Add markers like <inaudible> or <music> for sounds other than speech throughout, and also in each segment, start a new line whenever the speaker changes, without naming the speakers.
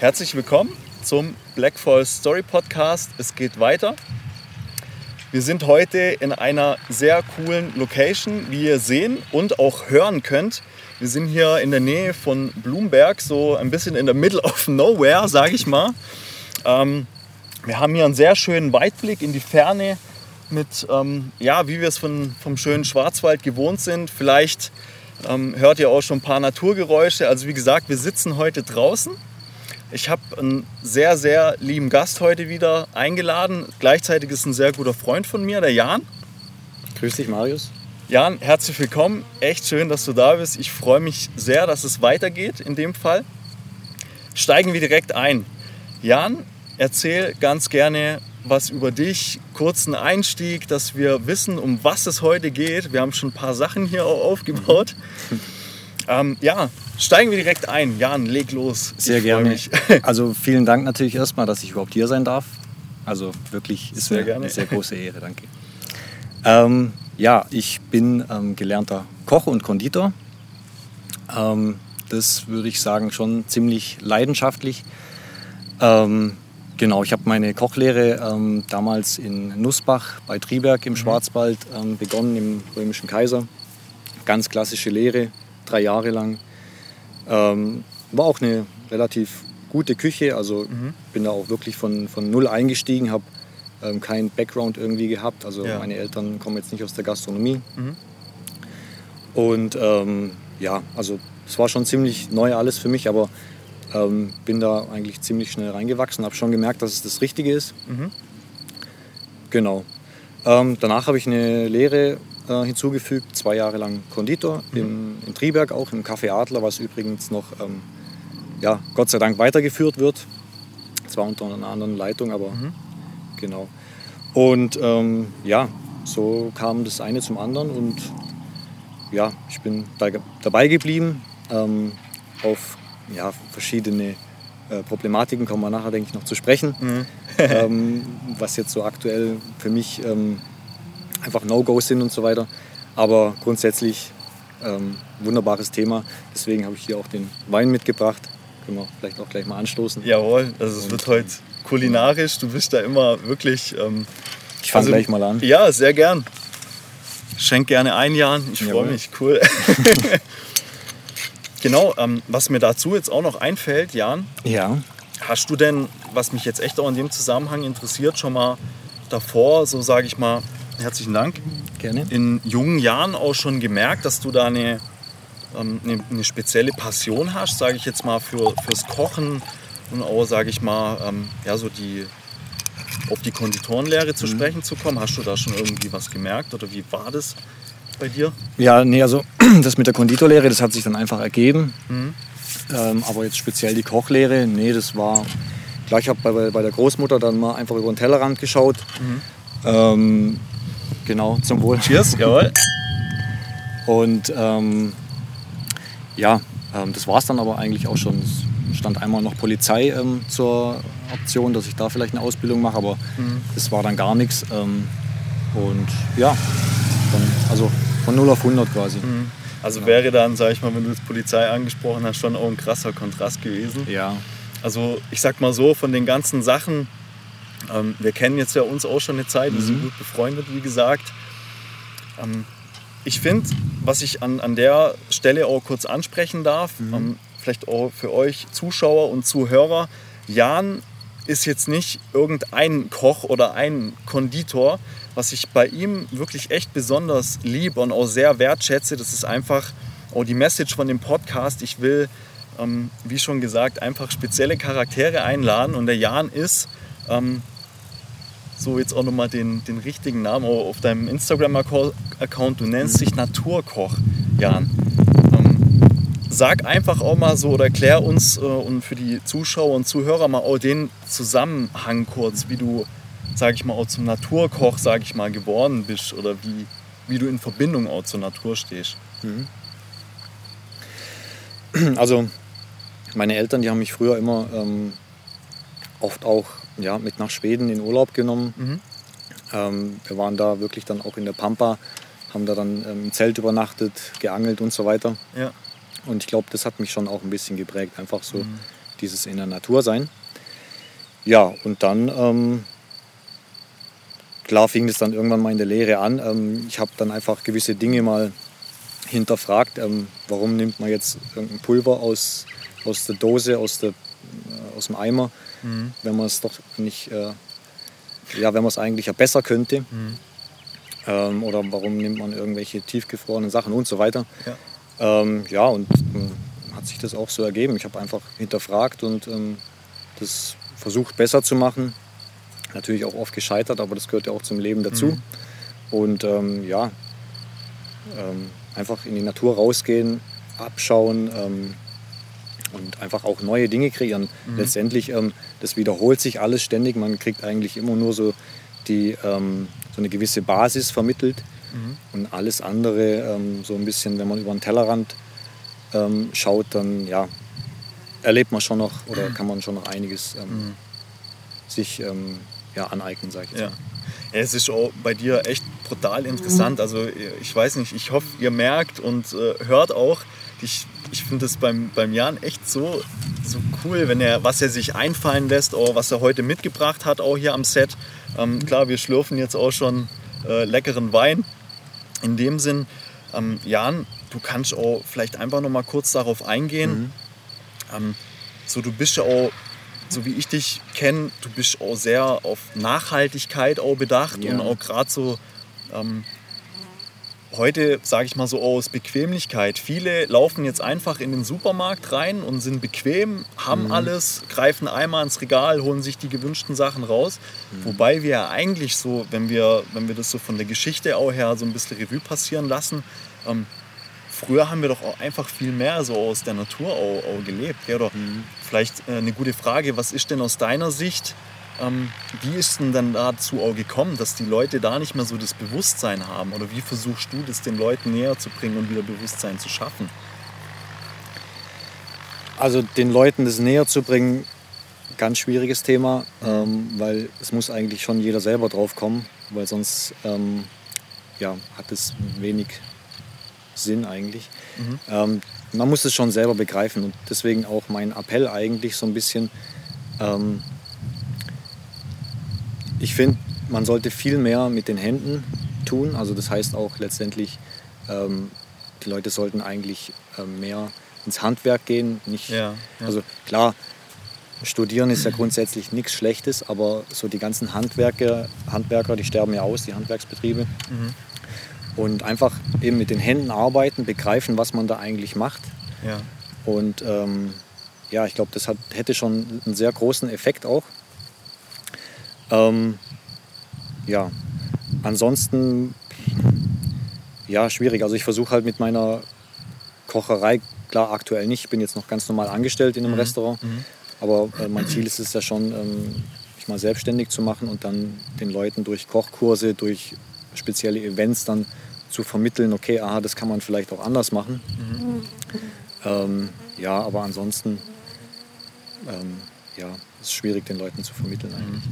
Herzlich willkommen zum Black Falls Story Podcast. Es geht weiter. Wir sind heute in einer sehr coolen Location, wie ihr sehen und auch hören könnt. Wir sind hier in der Nähe von Bloomberg, so ein bisschen in der Middle of Nowhere, sage ich mal. Ähm, wir haben hier einen sehr schönen Weitblick in die Ferne mit, ähm, ja, wie wir es von, vom schönen Schwarzwald gewohnt sind. Vielleicht ähm, hört ihr auch schon ein paar Naturgeräusche. Also wie gesagt, wir sitzen heute draußen ich habe einen sehr, sehr lieben Gast heute wieder eingeladen. Gleichzeitig ist ein sehr guter Freund von mir, der Jan.
Grüß dich, Marius.
Jan, herzlich willkommen. Echt schön, dass du da bist. Ich freue mich sehr, dass es weitergeht in dem Fall. Steigen wir direkt ein. Jan, erzähl ganz gerne was über dich, kurzen Einstieg, dass wir wissen, um was es heute geht. Wir haben schon ein paar Sachen hier auch aufgebaut. <laughs> Ähm, ja, steigen wir direkt ein. Jan, leg los.
Sehr ich gerne. <laughs> Also vielen Dank natürlich erstmal, dass ich überhaupt hier sein darf. Also wirklich ist sehr mir gerne. eine sehr große Ehre, danke. Ähm, ja, ich bin ähm, gelernter Koch und Konditor. Ähm, das würde ich sagen schon ziemlich leidenschaftlich. Ähm, genau, ich habe meine Kochlehre ähm, damals in Nussbach bei Triberg im mhm. Schwarzwald begonnen, im Römischen Kaiser. Ganz klassische Lehre, drei Jahre lang. Ähm, war auch eine relativ gute Küche, also mhm. bin da auch wirklich von, von null eingestiegen, habe ähm, keinen Background irgendwie gehabt. Also ja. meine Eltern kommen jetzt nicht aus der Gastronomie. Mhm. Und ähm, ja, also es war schon ziemlich neu alles für mich, aber ähm, bin da eigentlich ziemlich schnell reingewachsen, habe schon gemerkt, dass es das Richtige ist. Mhm. Genau. Ähm, danach habe ich eine Lehre äh, hinzugefügt, zwei Jahre lang Konditor mhm. in, in, Triberg, auch im Café Adler, was übrigens noch ähm, ja, Gott sei Dank weitergeführt wird. Zwar unter einer anderen Leitung, aber mhm. genau. Und ähm, ja, so kam das eine zum anderen und ja, ich bin da, dabei geblieben. Ähm, auf ja, verschiedene äh, Problematiken kommen wir nachher, denke ich, noch zu sprechen. Mhm. ähm, <laughs> was jetzt so aktuell für mich ähm, einfach No-Gos sind und so weiter. Aber grundsätzlich ähm, wunderbares Thema. Deswegen habe ich hier auch den Wein mitgebracht. Können wir vielleicht auch gleich mal anstoßen.
Jawohl, also es wird heute kulinarisch. Du bist da immer wirklich. Ähm,
ich fange also, gleich mal an.
Ja, sehr gern. Schenk gerne ein, Jan. Ich freue mich. Cool. <laughs> genau, ähm, was mir dazu jetzt auch noch einfällt, Jan.
Ja.
Hast du denn, was mich jetzt echt auch in dem Zusammenhang interessiert, schon mal davor, so sage ich mal, herzlichen Dank.
Gerne.
In jungen Jahren auch schon gemerkt, dass du da eine, ähm, eine, eine spezielle Passion hast, sage ich jetzt mal, für, fürs Kochen und auch, sage ich mal, ähm, ja, so die, auf die Konditorenlehre zu mhm. sprechen zu kommen. Hast du da schon irgendwie was gemerkt oder wie war das bei dir?
Ja, nee, also <clears throat> das mit der Konditorlehre, das hat sich dann einfach ergeben. Mhm. Ähm, aber jetzt speziell die Kochlehre, nee, das war. Gleich habe bei, bei der Großmutter dann mal einfach über den Tellerrand geschaut. Mhm. Ähm, Genau, zum Wohl.
Cheers, jawohl.
Und ähm, ja, ähm, das war es dann aber eigentlich auch schon. Es stand einmal noch Polizei ähm, zur Option, dass ich da vielleicht eine Ausbildung mache, aber mhm. das war dann gar nichts. Ähm, und ja, von, also von 0 auf 100 quasi. Mhm.
Also ja. wäre dann, sag ich mal, wenn du jetzt Polizei angesprochen hast, schon auch ein krasser Kontrast gewesen.
Ja.
Also ich sag mal so, von den ganzen Sachen, ähm, wir kennen jetzt ja uns auch schon eine Zeit, wir sind mhm. gut befreundet, wie gesagt. Ähm, ich finde, was ich an, an der Stelle auch kurz ansprechen darf, mhm. ähm, vielleicht auch für euch Zuschauer und Zuhörer, Jan ist jetzt nicht irgendein Koch oder ein Konditor. Was ich bei ihm wirklich echt besonders liebe und auch sehr wertschätze, das ist einfach auch die Message von dem Podcast. Ich will, ähm, wie schon gesagt, einfach spezielle Charaktere einladen und der Jan ist ähm, so jetzt auch nochmal den, den richtigen Namen auf deinem Instagram-Account. Du nennst dich Naturkoch, Jan. Ähm, sag einfach auch mal so oder erklär uns äh, und für die Zuschauer und Zuhörer mal auch den Zusammenhang kurz, wie du, sag ich mal, auch zum Naturkoch, sag ich mal, geworden bist oder wie, wie du in Verbindung auch zur Natur stehst. Mhm.
Also meine Eltern, die haben mich früher immer ähm, oft auch ja, mit nach Schweden in Urlaub genommen. Mhm. Ähm, wir waren da wirklich dann auch in der Pampa, haben da dann ähm, im Zelt übernachtet, geangelt und so weiter.
Ja.
Und ich glaube, das hat mich schon auch ein bisschen geprägt. Einfach so mhm. dieses in der Natur sein. Ja, und dann, ähm, klar fing es dann irgendwann mal in der Lehre an. Ähm, ich habe dann einfach gewisse Dinge mal hinterfragt. Ähm, warum nimmt man jetzt irgendein Pulver aus, aus der Dose, aus, der, aus dem Eimer, mhm. wenn man es doch nicht, äh, ja, wenn man es eigentlich ja besser könnte. Mhm. Ähm, oder warum nimmt man irgendwelche tiefgefrorenen Sachen und so weiter. Ja, ähm, ja und ähm, hat sich das auch so ergeben. Ich habe einfach hinterfragt und ähm, das versucht besser zu machen. Natürlich auch oft gescheitert, aber das gehört ja auch zum Leben dazu. Mhm. Und ähm, ja, ähm, einfach in die Natur rausgehen, abschauen ähm, und einfach auch neue Dinge kreieren. Mhm. Letztendlich, ähm, das wiederholt sich alles ständig. Man kriegt eigentlich immer nur so, die, ähm, so eine gewisse Basis vermittelt. Mhm. Und alles andere, ähm, so ein bisschen, wenn man über den Tellerrand schaut, dann ja, erlebt man schon noch oder kann man schon noch einiges mhm. sich ja, aneignen, sage ich jetzt
ja. Ja, es ist auch bei dir echt brutal interessant. Also ich weiß nicht, ich hoffe, ihr merkt und äh, hört auch. Ich, ich finde es beim, beim Jan echt so, so cool, wenn er, was er sich einfallen lässt, auch was er heute mitgebracht hat, auch hier am Set. Ähm, klar, wir schlürfen jetzt auch schon äh, leckeren Wein. In dem Sinn, ähm, Jan, du kannst auch vielleicht einfach noch mal kurz darauf eingehen. Mhm. Ähm, so, du bist ja auch so wie ich dich kenne, du bist auch sehr auf Nachhaltigkeit auch bedacht ja. und auch gerade so ähm, heute, sage ich mal so aus Bequemlichkeit. Viele laufen jetzt einfach in den Supermarkt rein und sind bequem, haben mhm. alles, greifen einmal ins Regal, holen sich die gewünschten Sachen raus. Mhm. Wobei wir eigentlich so, wenn wir, wenn wir das so von der Geschichte auch her so ein bisschen Revue passieren lassen, ähm, früher haben wir doch auch einfach viel mehr so aus der Natur auch, auch gelebt. Gell? Oder mhm. vielleicht äh, eine gute Frage, was ist denn aus deiner Sicht, ähm, wie ist denn dann dazu auch gekommen, dass die Leute da nicht mehr so das Bewusstsein haben? Oder wie versuchst du das den Leuten näher zu bringen und wieder Bewusstsein zu schaffen?
Also den Leuten das näher zu bringen, ganz schwieriges Thema, ähm, weil es muss eigentlich schon jeder selber drauf kommen, weil sonst ähm, ja, hat es wenig Sinn eigentlich. Mhm. Ähm, man muss es schon selber begreifen und deswegen auch mein Appell eigentlich so ein bisschen. Ähm, ich finde, man sollte viel mehr mit den Händen tun. Also das heißt auch letztendlich, ähm, die Leute sollten eigentlich äh, mehr ins Handwerk gehen. Nicht, ja, ja. Also klar, Studieren ist ja grundsätzlich nichts Schlechtes, aber so die ganzen Handwerker, Handwerker, die sterben ja aus, die Handwerksbetriebe. Mhm und einfach eben mit den Händen arbeiten, begreifen, was man da eigentlich macht. Ja. Und ähm, ja, ich glaube, das hat, hätte schon einen sehr großen Effekt auch. Ähm, ja, ansonsten, ja, schwierig. Also ich versuche halt mit meiner Kocherei, klar aktuell nicht, ich bin jetzt noch ganz normal angestellt in einem mhm. Restaurant, mhm. aber äh, mein Ziel ist es ja schon, ähm, mich mal selbstständig zu machen und dann den Leuten durch Kochkurse, durch spezielle Events dann zu vermitteln, okay, aha, das kann man vielleicht auch anders machen. Mhm. Ähm, ja, aber ansonsten ähm, ja, ist es schwierig, den Leuten zu vermitteln eigentlich.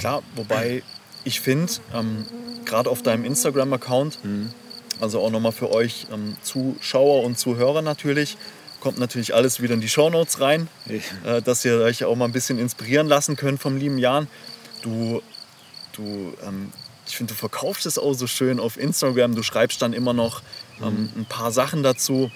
Klar, wobei ich finde, ähm, gerade auf deinem Instagram-Account, mhm. also auch nochmal für euch ähm, Zuschauer und Zuhörer natürlich, kommt natürlich alles wieder in die Shownotes rein, äh, dass ihr euch auch mal ein bisschen inspirieren lassen könnt vom lieben Jan. Du, du ähm, ich finde, du verkaufst es auch so schön auf Instagram. Du schreibst dann immer noch ähm, mhm. ein paar Sachen dazu.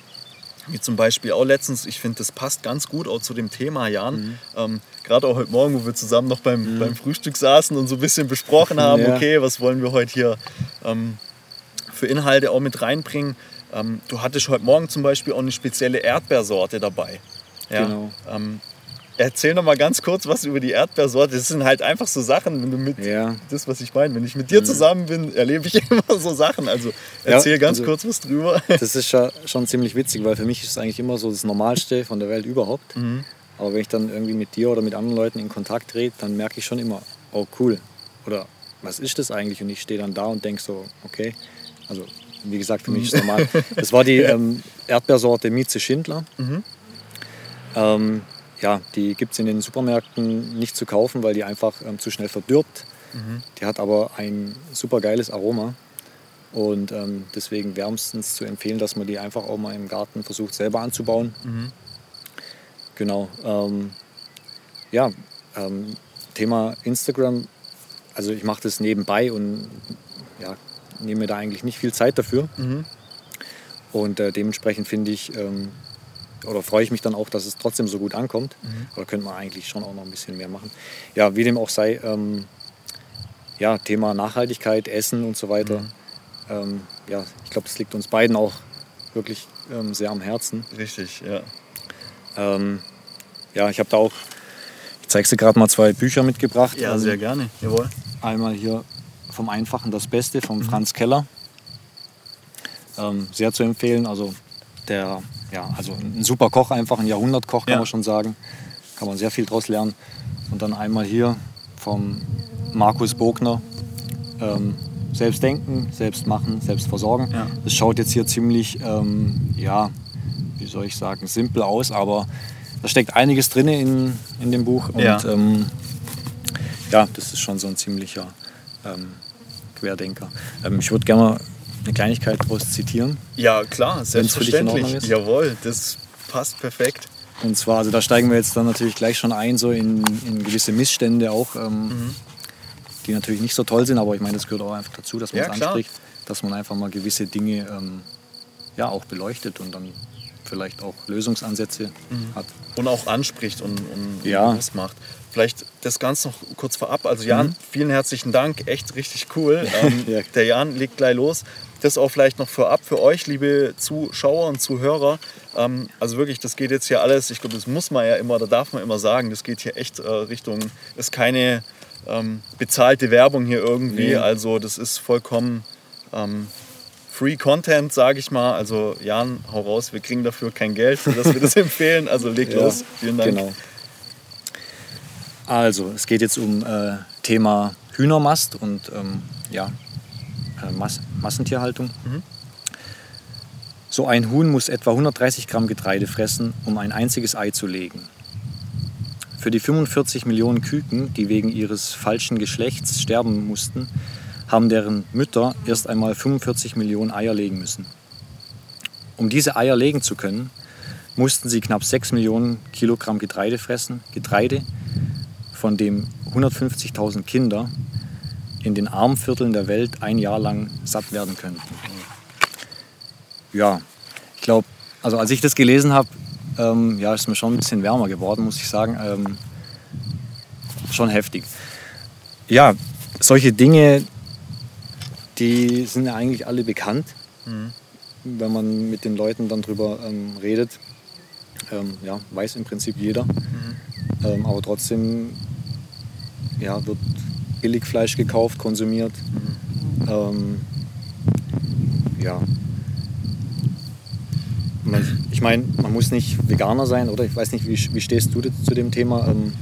Wie zum Beispiel auch letztens, ich finde, das passt ganz gut auch zu dem Thema, Jan. Mhm. Ähm, Gerade auch heute Morgen, wo wir zusammen noch beim, mhm. beim Frühstück saßen und so ein bisschen besprochen haben, ja. okay, was wollen wir heute hier ähm, für Inhalte auch mit reinbringen. Ähm, du hattest heute Morgen zum Beispiel auch eine spezielle Erdbeersorte dabei. Ja? Genau. Erzähl noch mal ganz kurz was über die Erdbeersorte. Das sind halt einfach so Sachen, wenn du mit ja. das, was ich meine, wenn ich mit dir zusammen bin, erlebe ich <laughs> immer so Sachen. Also erzähl ja, ganz also, kurz was drüber. <laughs>
Das ist schon, schon ziemlich witzig, weil für mich ist es eigentlich immer so das Normalste von der Welt überhaupt. Mhm. Aber wenn ich dann irgendwie mit dir oder mit anderen Leuten in Kontakt trete, dann merke ich schon immer, oh cool. Oder was ist das eigentlich? Und ich stehe dann da und denke so, okay. Also wie gesagt, für mich ist es normal. <laughs> Das war die ähm, Erdbeersorte Mieze Schindler. Mhm. Ähm, ja, die gibt es in den Supermärkten nicht zu kaufen, weil die einfach ähm, zu schnell verdirbt. Mhm. Die hat aber ein super geiles Aroma. Und ähm, deswegen wärmstens zu empfehlen, dass man die einfach auch mal im Garten versucht selber anzubauen. Mhm. Genau. Ähm, ja, ähm, Thema Instagram. Also ich mache das nebenbei und ja, nehme mir da eigentlich nicht viel Zeit dafür. Mhm. Und äh, dementsprechend finde ich, ähm, oder freue ich mich dann auch, dass es trotzdem so gut ankommt. Mhm. Aber könnte man eigentlich schon auch noch ein bisschen mehr machen. Ja, wie dem auch sei, ähm, ja, Thema Nachhaltigkeit, Essen und so weiter. Mhm. Ähm, ja, ich glaube, das liegt uns beiden auch wirklich ähm, sehr am Herzen.
Richtig, ja.
Ähm, ja, ich habe da auch, ich zeige dir gerade mal zwei Bücher mitgebracht.
Ja, sehr gerne, jawohl.
Einmal hier vom Einfachen das Beste von mhm. Franz Keller. Ähm, sehr zu empfehlen. Also der, ja, also ein super Koch, einfach ein Jahrhundertkoch, kann ja. man schon sagen. Kann man sehr viel draus lernen. Und dann einmal hier vom Markus Bogner. Ähm, selbst denken, selbst machen, selbst versorgen. Ja. Das schaut jetzt hier ziemlich, ähm, ja, wie soll ich sagen, simpel aus, aber da steckt einiges drin in, in dem Buch. Und ja, ähm, ja das ist schon so ein ziemlicher ähm, Querdenker. Ähm, ich würde gerne eine Kleinigkeit daraus zitieren.
Ja, klar, selbstverständlich. Jawohl, das passt perfekt.
Und zwar, also da steigen wir jetzt dann natürlich gleich schon ein, so in, in gewisse Missstände auch, ähm, mhm. die natürlich nicht so toll sind, aber ich meine, das gehört auch einfach dazu, dass man es ja, anspricht, dass man einfach mal gewisse Dinge ähm, ja, auch beleuchtet und dann vielleicht auch Lösungsansätze mhm. hat.
Und auch anspricht und, und
ja.
was macht. Vielleicht das Ganze noch kurz vorab. Also Jan, mhm. vielen herzlichen Dank, echt richtig cool. <laughs> Ähm, ja. Der Jan legt gleich los. Das auch vielleicht noch vorab für euch, liebe Zuschauer und Zuhörer. Ähm, also wirklich, das geht jetzt hier alles, ich glaube, das muss man ja immer, da darf man immer sagen, das geht hier echt äh, Richtung, ist keine ähm, bezahlte Werbung hier irgendwie. Nee. Also das ist vollkommen ähm, Free Content, sage ich mal. Also Jan, hau raus, wir kriegen dafür kein Geld, dass wir das <laughs> empfehlen. Also leg ja, los. Vielen Dank. Genau.
Also es geht jetzt um äh, Thema Hühnermast und ähm, ja, äh, Mass Massentierhaltung. Mhm. So ein Huhn muss etwa 130 Gramm Getreide fressen, um ein einziges Ei zu legen. Für die 45 Millionen Küken, die wegen ihres falschen Geschlechts sterben mussten, haben deren Mütter erst einmal 45 Millionen Eier legen müssen. Um diese Eier legen zu können, mussten sie knapp 6 Millionen Kilogramm Getreide fressen, Getreide, von dem 150.000 Kinder in den Armvierteln der Welt ein Jahr lang satt werden könnten. Ja, ich glaube, also als ich das gelesen habe, ähm, ja, ist mir schon ein bisschen wärmer geworden, muss ich sagen. Ähm, schon heftig. Ja, solche Dinge, die sind ja eigentlich alle bekannt, mhm. wenn man mit den Leuten dann drüber ähm, redet. Ähm, ja, weiß im Prinzip jeder. Mhm. Ähm, aber trotzdem ja, wird Billigfleisch gekauft, konsumiert. Mhm. Ähm, ja. ich meine, man muss nicht Veganer sein, oder? Ich weiß nicht, wie, wie stehst du zu dem Thema? Ähm,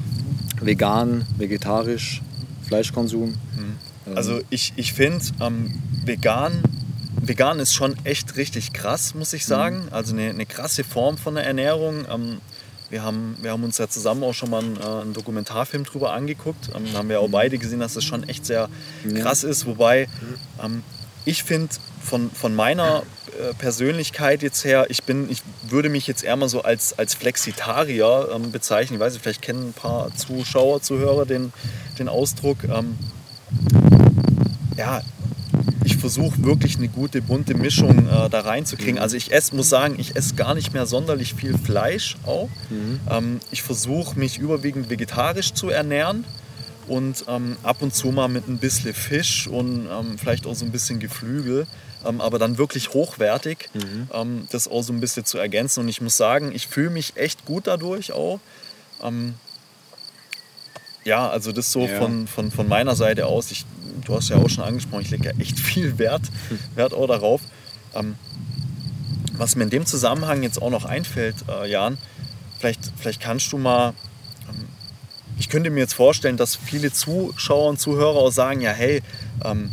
vegan, vegetarisch, Fleischkonsum? Mhm.
Ähm. Also ich, ich finde, ähm, vegan, vegan ist schon echt richtig krass, muss ich sagen. Mhm. Also eine, eine krasse Form von der Ernährung. Ähm, wir haben, wir haben uns ja zusammen auch schon mal einen, äh, einen Dokumentarfilm drüber angeguckt. Ähm, haben wir auch mhm. beide gesehen, dass das schon echt sehr krass ist. Wobei ähm, ich finde, von, von meiner äh, Persönlichkeit jetzt her, ich bin, ich würde mich jetzt eher mal so als, als Flexitarier ähm, bezeichnen. Ich weiß nicht, vielleicht kennen ein paar Zuschauer, Zuhörer den, den Ausdruck. Ähm, ja, versuche wirklich eine gute bunte Mischung äh, da reinzukriegen. Also ich esse, muss sagen, ich esse gar nicht mehr sonderlich viel Fleisch auch. Mhm. Ähm, ich versuche mich überwiegend vegetarisch zu ernähren und ähm, ab und zu mal mit ein bisschen Fisch und ähm, vielleicht auch so ein bisschen Geflügel, ähm, aber dann wirklich hochwertig, mhm. Ähm, das auch so ein bisschen zu ergänzen. Und ich muss sagen, ich fühle mich echt gut dadurch auch. Ja, also das so ja. Von, von, von meiner Seite aus. Ich, du hast ja auch schon angesprochen, ich lege ja echt viel Wert, hm. Wert auch darauf. Ähm, was mir in dem Zusammenhang jetzt auch noch einfällt, äh, Jan, vielleicht, vielleicht kannst du mal, ähm, ich könnte mir jetzt vorstellen, dass viele Zuschauer und Zuhörer auch sagen, ja hey, ähm,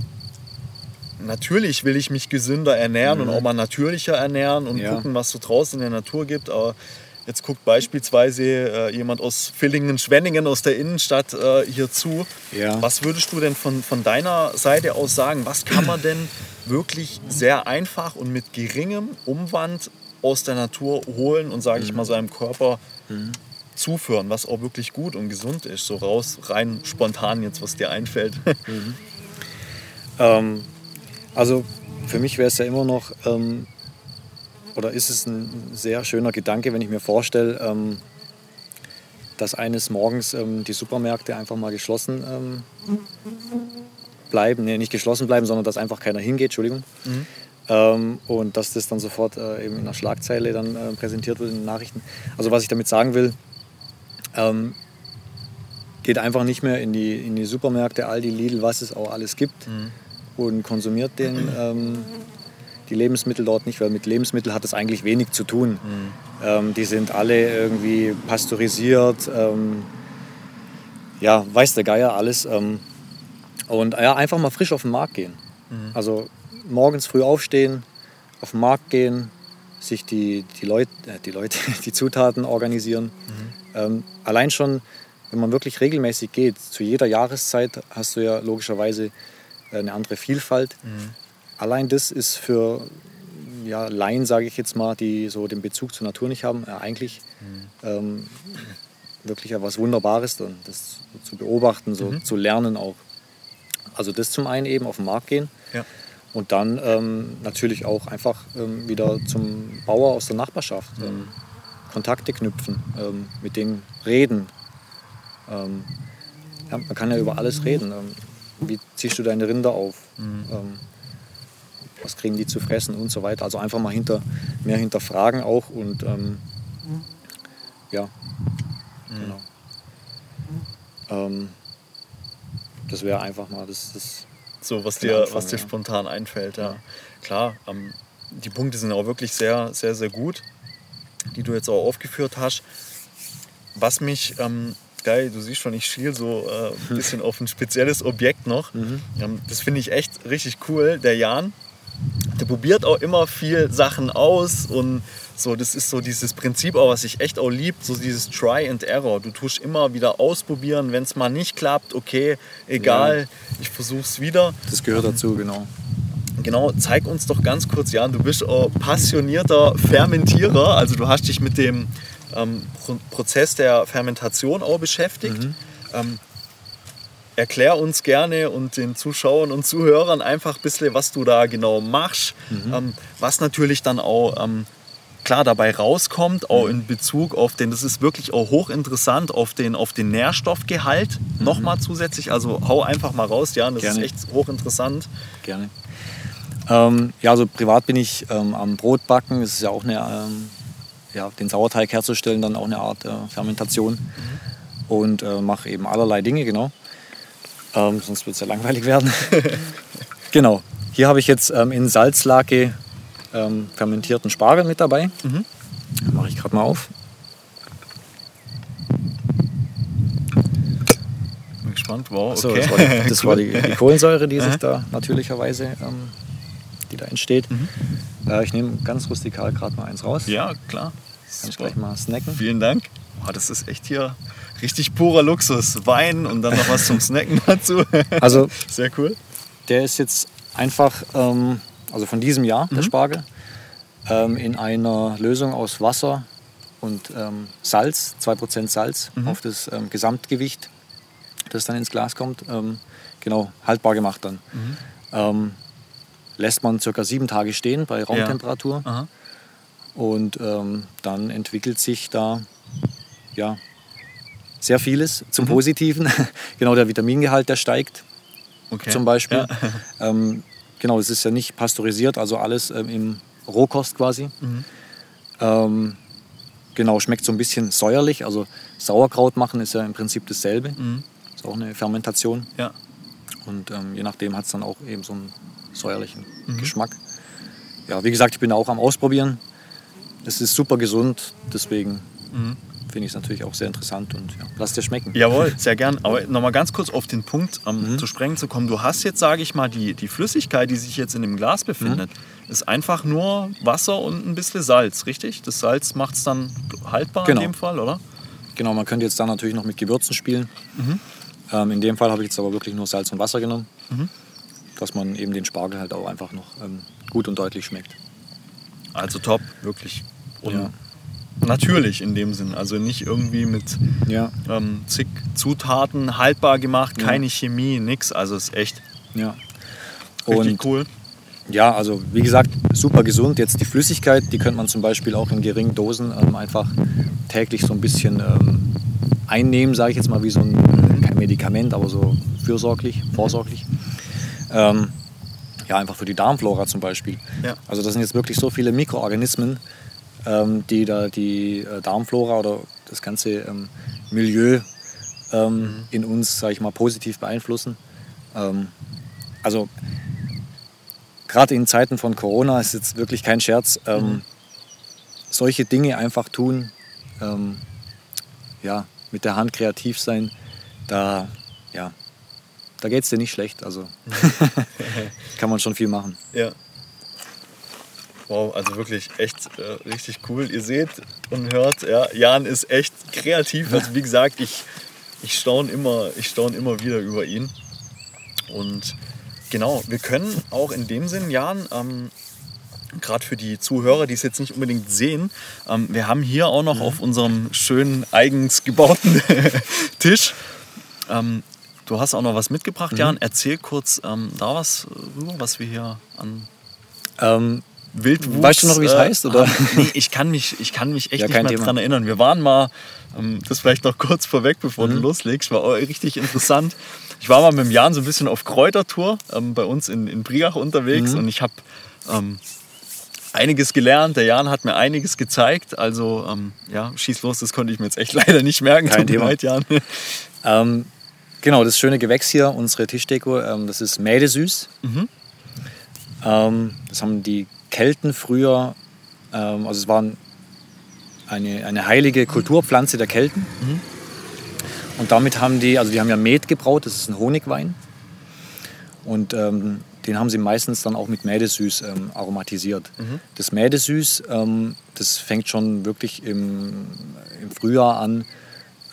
natürlich will ich mich gesünder ernähren mhm. und auch mal natürlicher ernähren und ja. gucken, was so draußen in der Natur gibt, aber Jetzt guckt beispielsweise äh, jemand aus Villingen, Schwenningen aus der Innenstadt äh, hier zu. Ja. Was würdest du denn von, von deiner Seite aus sagen? Was kann man denn wirklich sehr einfach und mit geringem Umwand aus der Natur holen und, sage ich mhm. mal, seinem Körper mhm. zuführen, was auch wirklich gut und gesund ist. So raus, rein spontan jetzt, was dir einfällt. <laughs> Mhm.
Ähm, also für mich wäre es ja immer noch, ähm, oder ist es ein sehr schöner Gedanke, wenn ich mir vorstelle, ähm, dass eines Morgens ähm, die Supermärkte einfach mal geschlossen ähm, bleiben, nee, nicht geschlossen bleiben, sondern dass einfach keiner hingeht, Entschuldigung. Mhm. Ähm, und dass das dann sofort äh, eben in einer Schlagzeile dann äh, präsentiert wird in den Nachrichten. Also was ich damit sagen will, ähm, geht einfach nicht mehr in die, in die Supermärkte, Aldi, Lidl, was es auch alles gibt mhm. und konsumiert den, ähm, die Lebensmittel dort nicht, weil mit Lebensmitteln hat es eigentlich wenig zu tun. Mhm. Ähm, die sind alle irgendwie pasteurisiert, ähm, ja, weiß der Geier alles. Ähm, und ja, einfach mal frisch auf den Markt gehen. Mhm. Also morgens früh aufstehen, auf den Markt gehen, sich die, die, Leut, äh, die Leute, <laughs> die Zutaten organisieren. Mhm. Ähm, allein schon, wenn man wirklich regelmäßig geht, zu jeder Jahreszeit hast du ja logischerweise eine andere Vielfalt. Mhm. Allein das ist für ja, Laien, sage ich jetzt mal, die so den Bezug zur Natur nicht haben, eigentlich mhm. ähm, wirklich etwas Wunderbares, und das zu beobachten, so mhm. zu lernen auch. Also das zum einen eben auf den Markt gehen. Ja. Und dann ähm, natürlich auch einfach ähm, wieder zum Bauer aus der Nachbarschaft ähm, Kontakte knüpfen, ähm, mit denen reden. Ähm, ja, man kann ja über alles reden. Wie ziehst du deine Rinder auf? Was kriegen die zu fressen und so weiter. Also einfach mal hinter, mehr hinterfragen auch und ja, mhm. genau. das wäre einfach mal das, das
so, was dir, Anfang, was dir ja. spontan einfällt, ja. Klar, ähm, die Punkte sind auch wirklich sehr, sehr, sehr gut, die du jetzt auch aufgeführt hast. Was mich, ähm, geil, du siehst schon, ich schiel so äh, ein <laughs> bisschen auf ein spezielles Objekt noch. Mhm. Ähm, das finde ich echt richtig cool. Der Jan, der probiert auch immer viel Sachen aus und so, das ist so dieses Prinzip auch, was ich echt auch lieb, so dieses Try and Error. Du tust immer wieder ausprobieren, wenn es mal nicht klappt, okay, egal, ja. ich versuch's wieder.
Das gehört dazu, genau.
Genau, zeig uns doch ganz kurz, Jan, du bist auch passionierter Fermentierer, also du hast dich mit dem ähm, Prozess der Fermentation auch beschäftigt. Mhm. Ähm, erklär uns gerne und den Zuschauern und Zuhörern einfach ein bisschen, was du da genau machst, mhm. ähm, was natürlich dann auch ähm, klar dabei rauskommt, auch in Bezug auf den, das ist wirklich auch hochinteressant, auf den, auf den Nährstoffgehalt mhm. nochmal zusätzlich. Also hau einfach mal raus, ja, das Gerne. ist echt hochinteressant.
Gerne. Ähm, ja, also privat bin ich ähm, am Brotbacken. Das ist ja auch eine, ähm, ja, den Sauerteig herzustellen, dann auch eine Art äh, Fermentation. Mhm. Und äh, mache eben allerlei Dinge, genau. Ähm, sonst wird es ja langweilig werden. <laughs> genau. Hier habe ich jetzt ähm, in Salzlake ähm, fermentierten Spargel mit dabei. Mhm. Mache ich gerade mal auf.
Bin gespannt, wow.
Okay. So, das war, die, <laughs> das war die, die, Kohlensäure, die sich da natürlicherweise ähm, die da entsteht. Mhm. Äh, ich nehme ganz rustikal gerade mal eins raus.
Ja, klar.
Kann ich gleich mal snacken.
Vielen Dank. Oh, das ist echt hier richtig purer Luxus. Wein und dann noch was zum Snacken <laughs> dazu.
Also, sehr cool. Der ist jetzt einfach ähm, also von diesem Jahr, mhm. der Spargel, ähm, in einer Lösung aus Wasser und ähm, Salz, 2% Salz mhm. auf das ähm, Gesamtgewicht, das dann ins Glas kommt, ähm, genau, haltbar gemacht dann. Mhm. Ähm, lässt man circa sieben Tage stehen bei Raumtemperatur ja. und dann entwickelt sich da ja, sehr vieles zum mhm. Positiven. <laughs> genau der Vitamingehalt, der steigt okay. zum Beispiel. Ja. <laughs> Ähm, Genau, es ist ja nicht pasteurisiert, also alles ähm, im Rohkost quasi. Mhm. Ähm, genau, schmeckt so ein bisschen säuerlich. Also Sauerkraut machen ist ja im Prinzip dasselbe. Mhm. Ist auch eine Fermentation. Ja. Und ähm, je nachdem hat es dann auch eben so einen säuerlichen mhm. Geschmack. Ja, wie gesagt, ich bin auch am Ausprobieren. Es ist super gesund, deswegen mhm finde ich es natürlich auch sehr interessant und ja, lass dir schmecken.
Jawohl, sehr gern. Aber nochmal ganz kurz auf den Punkt um, mhm. zu sprengen zu kommen. Du hast jetzt, sage ich mal, die, die Flüssigkeit, die sich jetzt in dem Glas befindet, mhm. ist einfach nur Wasser und ein bisschen Salz, richtig? Das Salz macht es dann haltbar genau. in dem Fall, oder?
Genau, man könnte jetzt da natürlich noch mit Gewürzen spielen. Mhm. Ähm, in dem Fall habe ich jetzt aber wirklich nur Salz und Wasser genommen, mhm. dass man eben den Spargel halt auch einfach noch ähm, gut und deutlich schmeckt.
Also top, wirklich. Und
ja.
Natürlich in dem Sinn. Also nicht irgendwie mit ja. ähm, zig Zutaten haltbar gemacht, keine ja. Chemie, nix. Also ist echt
ja. richtig Und cool. Ja, also wie gesagt, super gesund. Jetzt die Flüssigkeit, die könnte man zum Beispiel auch in geringen Dosen ähm, einfach täglich so ein bisschen ähm, einnehmen, sage ich jetzt mal, wie so ein, kein Medikament, aber so fürsorglich, vorsorglich. Ähm, ja, einfach für die Darmflora zum Beispiel. Ja. Also das sind jetzt wirklich so viele Mikroorganismen, ähm, die da die äh, Darmflora oder das ganze ähm, Milieu ähm, mhm. in uns, sage ich mal, positiv beeinflussen. Ähm, also gerade in Zeiten von Corona ist jetzt wirklich kein Scherz. Ähm, mhm. Solche Dinge einfach tun, ähm, ja, mit der Hand kreativ sein, da, ja, da geht es dir nicht schlecht. Also <laughs> kann man schon viel machen.
Ja. Wow, also wirklich echt äh, richtig cool. Ihr seht und hört, ja, Jan ist echt kreativ. Also wie gesagt, ich, ich staune immer, staun immer wieder über ihn. Und genau, wir können auch in dem Sinn, Jan, ähm, gerade für die Zuhörer, die es jetzt nicht unbedingt sehen, ähm, wir haben hier auch noch mhm. auf unserem schönen eigens gebauten <laughs> Tisch ähm, Du hast auch noch was mitgebracht, mhm. Jan. Erzähl kurz ähm, da was rüber, was wir hier an ähm, Wildwuchs...
Weißt du noch, wie es äh, heißt? Oder?
nee, ich kann mich, ich kann mich echt ja, nicht mehr daran erinnern. Wir waren mal, ähm, das vielleicht noch kurz vorweg, bevor mhm. du loslegst, war richtig interessant. Ich war mal mit dem Jan so ein bisschen auf Kräutertour ähm, bei uns in, in Briach unterwegs mhm. und ich habe ähm, einiges gelernt. Der Jan hat mir einiges gezeigt. Also ähm, ja, schieß los, das konnte ich mir jetzt echt <laughs> leider nicht merken.
Kein Thema. Leid, Jan. <laughs> Ähm, Genau, das schöne Gewächs hier, unsere Tischdeko, ähm, das ist Mädesüß. Mhm. Das haben die Kelten früher, ähm, also es war eine, eine heilige Kulturpflanze der Kelten. Mhm. Und damit haben die, also die haben ja Met gebraut, das ist ein Honigwein. Und ähm, den haben sie meistens dann auch mit Mädesüß ähm, aromatisiert. Mhm. Das Mädesüß, ähm, das fängt schon wirklich im, im Frühjahr an,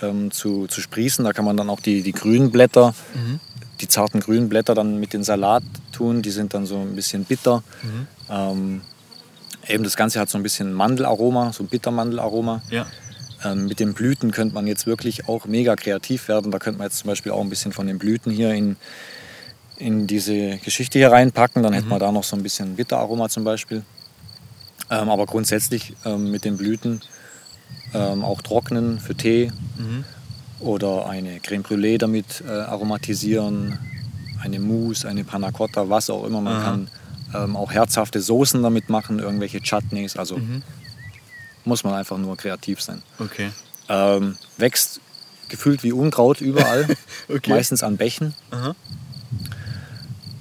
ähm, zu, zu sprießen. Da kann man dann auch die, die grünen Blätter, mhm. Die zarten grünen Blätter dann mit den Salat tun. Die sind dann so ein bisschen bitter. Mhm. Ähm, eben das Ganze hat so ein bisschen Mandelaroma, so ein Bittermandelaroma. Ja. Ähm, mit den Blüten könnte man jetzt wirklich auch mega kreativ werden. Da könnte man jetzt zum Beispiel auch ein bisschen von den Blüten hier in, in diese Geschichte hier reinpacken. Dann mhm. hätte man da noch so ein bisschen Bitteraroma zum Beispiel. Ähm, aber grundsätzlich ähm, mit den Blüten ähm, auch trocknen für Tee mhm. Oder eine Creme Brûlée damit äh, aromatisieren, eine Mousse, eine Panna Cotta, was auch immer. Man Aha. kann ähm, auch herzhafte Soßen damit machen, irgendwelche Chutneys. Also mhm. muss man einfach nur kreativ sein.
Okay.
Ähm, wächst gefühlt wie Unkraut überall, <laughs> okay. meistens an Bächen.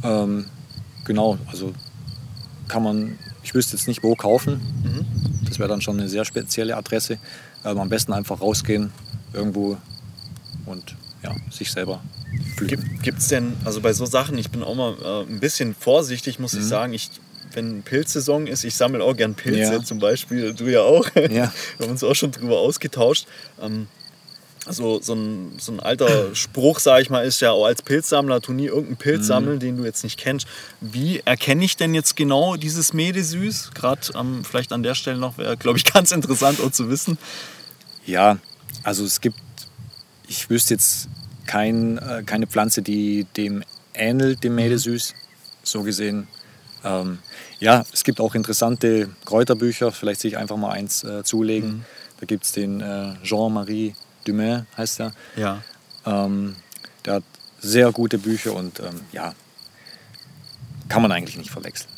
Ähm, genau, also kann man, ich wüsste jetzt nicht wo kaufen. Mhm. Das wäre dann schon eine sehr spezielle Adresse. Ähm, am besten einfach rausgehen irgendwo und ja, sich selber
fühlen. Gibt es denn, also bei so Sachen, ich bin auch mal äh, ein bisschen vorsichtig, muss mhm. ich sagen. Ich, wenn Pilzsaison ist, ich sammle auch gern Pilze, ja. zum Beispiel, du ja auch. <laughs> Ja. Wir haben uns auch schon drüber ausgetauscht. Ähm, also so ein, so ein alter Spruch, sage ich mal, ist ja auch als Pilzsammler, tu nie irgendeinen Pilz mhm. sammeln, den du jetzt nicht kennst. Wie erkenne ich denn jetzt genau dieses Medesüß? Gerade ähm, vielleicht an der Stelle noch, wäre, glaube ich, <laughs> ganz interessant auch zu wissen.
Ja, also es gibt, ich wüsste jetzt kein, äh, keine Pflanze, die dem ähnelt, dem Medesüß, so gesehen. Ähm, ja, es gibt auch interessante Kräuterbücher, vielleicht sich einfach mal eins äh, zulegen. Mhm. Da gibt es den äh, Jean-Marie Dumain heißt er.
Ja.
Ähm, der hat sehr gute Bücher und ähm, ja, kann man eigentlich nicht verwechseln.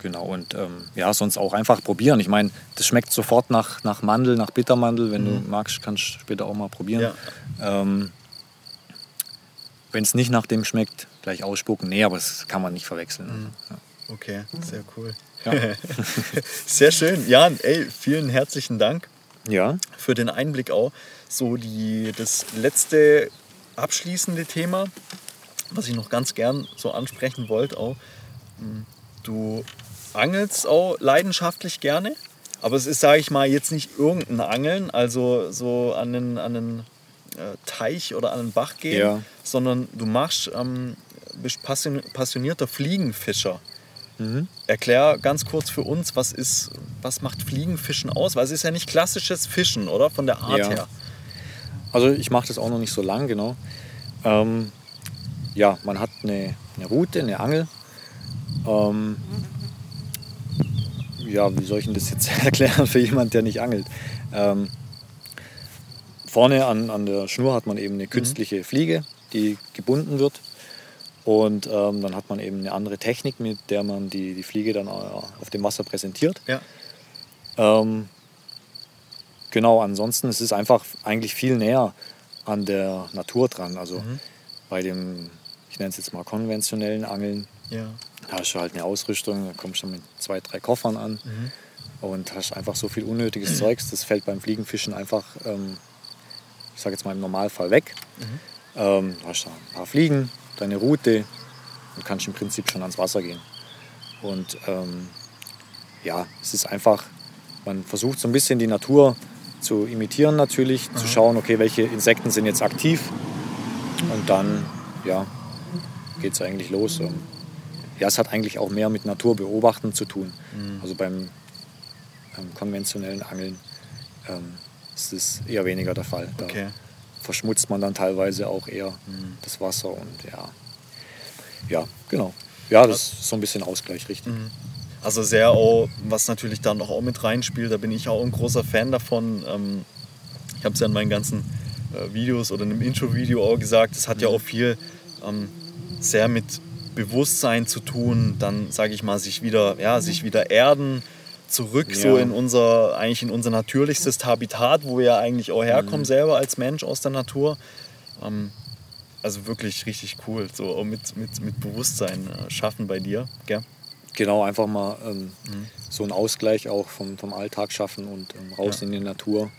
Genau, und ähm, ja, sonst auch einfach probieren. Ich meine, das schmeckt sofort nach, nach Mandel, nach Bittermandel. Wenn mhm. du magst, kannst du später auch mal probieren. Ja. Ähm, Wenn es nicht nach dem schmeckt, gleich ausspucken. Nee, aber das kann man nicht verwechseln. Mhm.
Ja. Okay, sehr cool. Ja. <laughs> sehr schön. Jan, ey, vielen herzlichen Dank
ja.
für den Einblick auch. So die, das letzte abschließende Thema, was ich noch ganz gern so ansprechen wollte, auch. Hm, angelst auch leidenschaftlich gerne, aber es ist, sage ich mal, jetzt nicht irgendein Angeln, also so an einen, an einen äh, Teich oder an einen Bach gehen, ja. sondern du machst, ähm, bist passionierter Fliegenfischer. Mhm. Erklär ganz kurz für uns, was ist, was macht Fliegenfischen aus? Weil es ist ja nicht klassisches Fischen, oder? Von der Art ja. her.
Also ich mache das auch noch nicht so lang, genau. Ähm, ja, man hat eine, eine Route, eine Angel. Ähm, ja, wie soll ich denn das jetzt <laughs> erklären für jemanden, der nicht angelt? Ähm, vorne an, an der Schnur hat man eben eine mhm. künstliche Fliege, die gebunden wird. Und ähm, dann hat man eben eine andere Technik, mit der man die, die Fliege dann auf dem Wasser präsentiert. Ja. Ähm, genau, ansonsten ist es einfach eigentlich viel näher an der Natur dran. Also mhm. bei dem, ich nenne es jetzt mal konventionellen Angeln, ja. Da hast du halt eine Ausrüstung, da kommst du mit zwei, drei Koffern an mhm. und hast einfach so viel unnötiges mhm. <clears throat> Zeugs. Das fällt beim Fliegenfischen einfach, ähm, ich sage jetzt mal im Normalfall weg. Mhm. Ähm, du hast da ein paar Fliegen, deine Route und kannst im Prinzip schon ans Wasser gehen. Und ähm, ja, es ist einfach, man versucht so ein bisschen die Natur zu imitieren natürlich, mhm. zu schauen, okay, welche Insekten sind jetzt aktiv und dann, ja, geht es eigentlich los. Ja, es hat eigentlich auch mehr mit Naturbeobachten zu tun. Mhm. Also beim ähm, konventionellen Angeln ähm, ist es eher weniger der Fall. Da okay. verschmutzt man dann teilweise auch eher mhm. das Wasser und ja, ja, genau. Ja, das ist so ein bisschen Ausgleich, richtig. Mhm.
Also sehr auch, was natürlich da noch auch mit reinspielt, da bin ich auch ein großer Fan davon. Ähm, ich habe es ja in meinen ganzen äh, Videos oder in einem Intro-Video auch gesagt, es hat ja auch viel ähm, sehr mit Bewusstsein zu tun, dann sage ich mal, sich wieder, ja, sich wieder erden, zurück ja. so in unser, eigentlich in unser natürlichstes Habitat, wo wir ja eigentlich auch herkommen mhm. selber als Mensch aus der Natur. Ähm, also wirklich richtig cool, so mit, mit, mit Bewusstsein äh, schaffen bei dir, gell?
Genau, einfach mal ähm, mhm. so einen Ausgleich auch vom, vom Alltag schaffen und ähm, raus ja. in die Natur,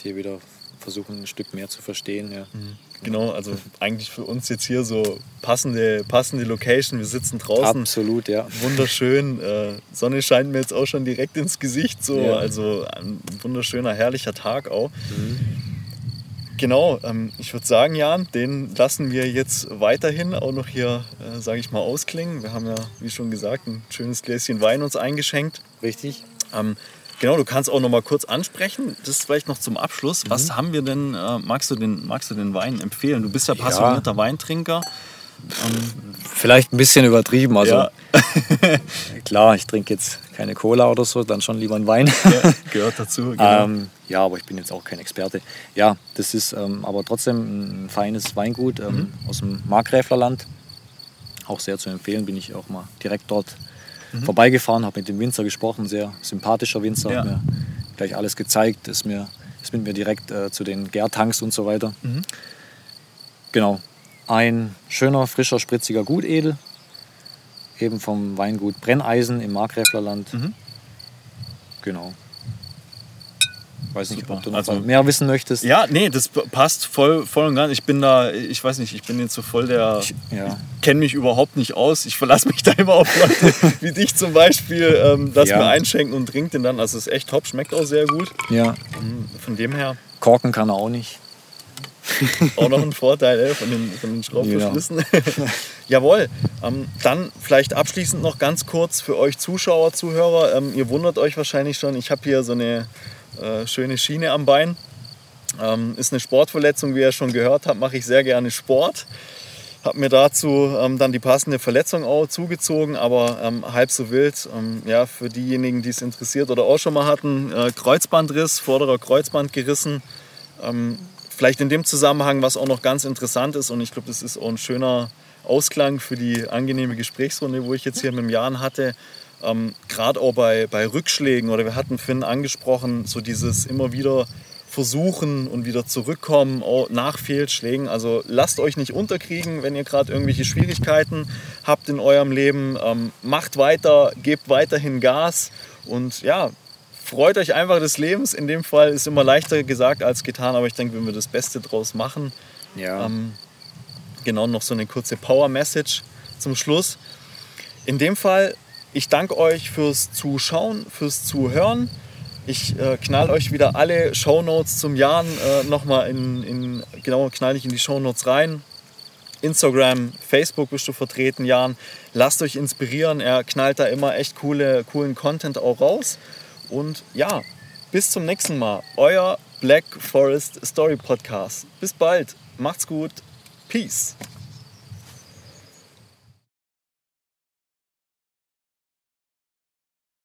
die wieder versuchen, ein Stück mehr zu verstehen. Ja. Mhm.
Genau, also eigentlich für uns jetzt hier so passende, passende Location. Wir sitzen draußen.
Absolut, ja.
Wunderschön. Äh, Sonne scheint mir jetzt auch schon direkt ins Gesicht. So. Ja. Also ein wunderschöner, herrlicher Tag auch. Mhm. Genau, ähm, ich würde sagen, Jan, den lassen wir jetzt weiterhin auch noch hier, äh, sage ich mal, ausklingen. Wir haben ja, wie schon gesagt, ein schönes Gläschen Wein uns eingeschenkt.
Richtig.
Ähm, genau, du kannst auch noch mal kurz ansprechen. Das ist vielleicht noch zum Abschluss. Mhm. Was haben wir denn, äh, magst, du den, magst du den Wein empfehlen? Du bist ja passionierter ja. Weintrinker.
Ähm, Vielleicht ein bisschen übertrieben. Also ja. <laughs> klar, ich trinke jetzt keine Cola oder so, dann schon lieber einen Wein.
Ja, gehört dazu. <laughs>
Genau. Ähm, ja, aber ich bin jetzt auch kein Experte. Ja, das ist ähm, aber trotzdem ein feines Weingut ähm, mhm. aus dem Markgräflerland. Auch sehr zu empfehlen, bin ich auch mal direkt dort mhm. vorbeigefahren, habe mit dem Winzer gesprochen, sehr sympathischer Winzer, ja. hat mir gleich alles gezeigt, ist, mir, ist mit mir direkt äh, zu den Gärtanks und so weiter. Mhm. Genau, ein schöner, frischer, spritziger Gutedel, eben vom Weingut Brenneisen im Markgräflerland. Mhm. Genau. Weiß nicht, Super. ob du noch also, mehr wissen möchtest.
Ja, nee, das passt voll, voll und ganz. Ich bin da, ich weiß nicht, ich bin jetzt so voll der. Ich, ja. kenne mich überhaupt nicht aus. Ich verlasse mich <laughs> da immer auf Leute <laughs> wie dich zum Beispiel, ähm, das ja. mir einschenken und trinkt den dann. Also es ist echt top, schmeckt auch sehr gut.
Ja.
Mhm, von dem her.
Korken kann er auch nicht. <laughs>
Auch noch ein Vorteil ey, von den, von den Schraubverschlüssen. Ja. Jawohl. Ähm, dann vielleicht abschließend noch ganz kurz für euch Zuschauer, Zuhörer. Ähm, ihr wundert euch wahrscheinlich schon, ich habe hier so eine äh, schöne Schiene am Bein. Ähm, ist eine Sportverletzung, wie ihr schon gehört habt, mache ich sehr gerne Sport. Habe mir dazu ähm, dann die passende Verletzung auch zugezogen, aber ähm, halb so wild. Ähm, ja, für diejenigen, die es interessiert oder auch schon mal hatten, äh, Kreuzbandriss, vorderer Kreuzband gerissen. Ähm, Vielleicht in dem Zusammenhang, was auch noch ganz interessant ist, und ich glaube, das ist auch ein schöner Ausklang für die angenehme Gesprächsrunde, wo ich jetzt hier mit dem Jan hatte. Ähm, Gerade auch bei, bei Rückschlägen oder wir hatten Finn angesprochen, so dieses immer wieder versuchen und wieder zurückkommen auch nach Fehlschlägen. Also lasst euch nicht unterkriegen, wenn ihr gerade irgendwelche Schwierigkeiten habt in eurem Leben. Ähm, macht weiter, gebt weiterhin Gas und ja, freut euch einfach des Lebens. In dem Fall ist immer leichter gesagt als getan, aber ich denke, wenn wir das Beste draus machen. Ja. Ähm, genau, noch so eine kurze Power-Message zum Schluss. In dem Fall, ich danke euch fürs Zuschauen, fürs Zuhören. Ich äh, knall euch wieder alle Shownotes zum Jahren äh, nochmal in, in, genau, knall ich in die Shownotes rein. Instagram, Facebook bist du vertreten, Jan. Lasst euch inspirieren. Er knallt da immer echt coole, coolen Content auch raus. Und ja, bis zum nächsten Mal. Euer Black Forest Story Podcast. Bis bald. Macht's gut. Peace.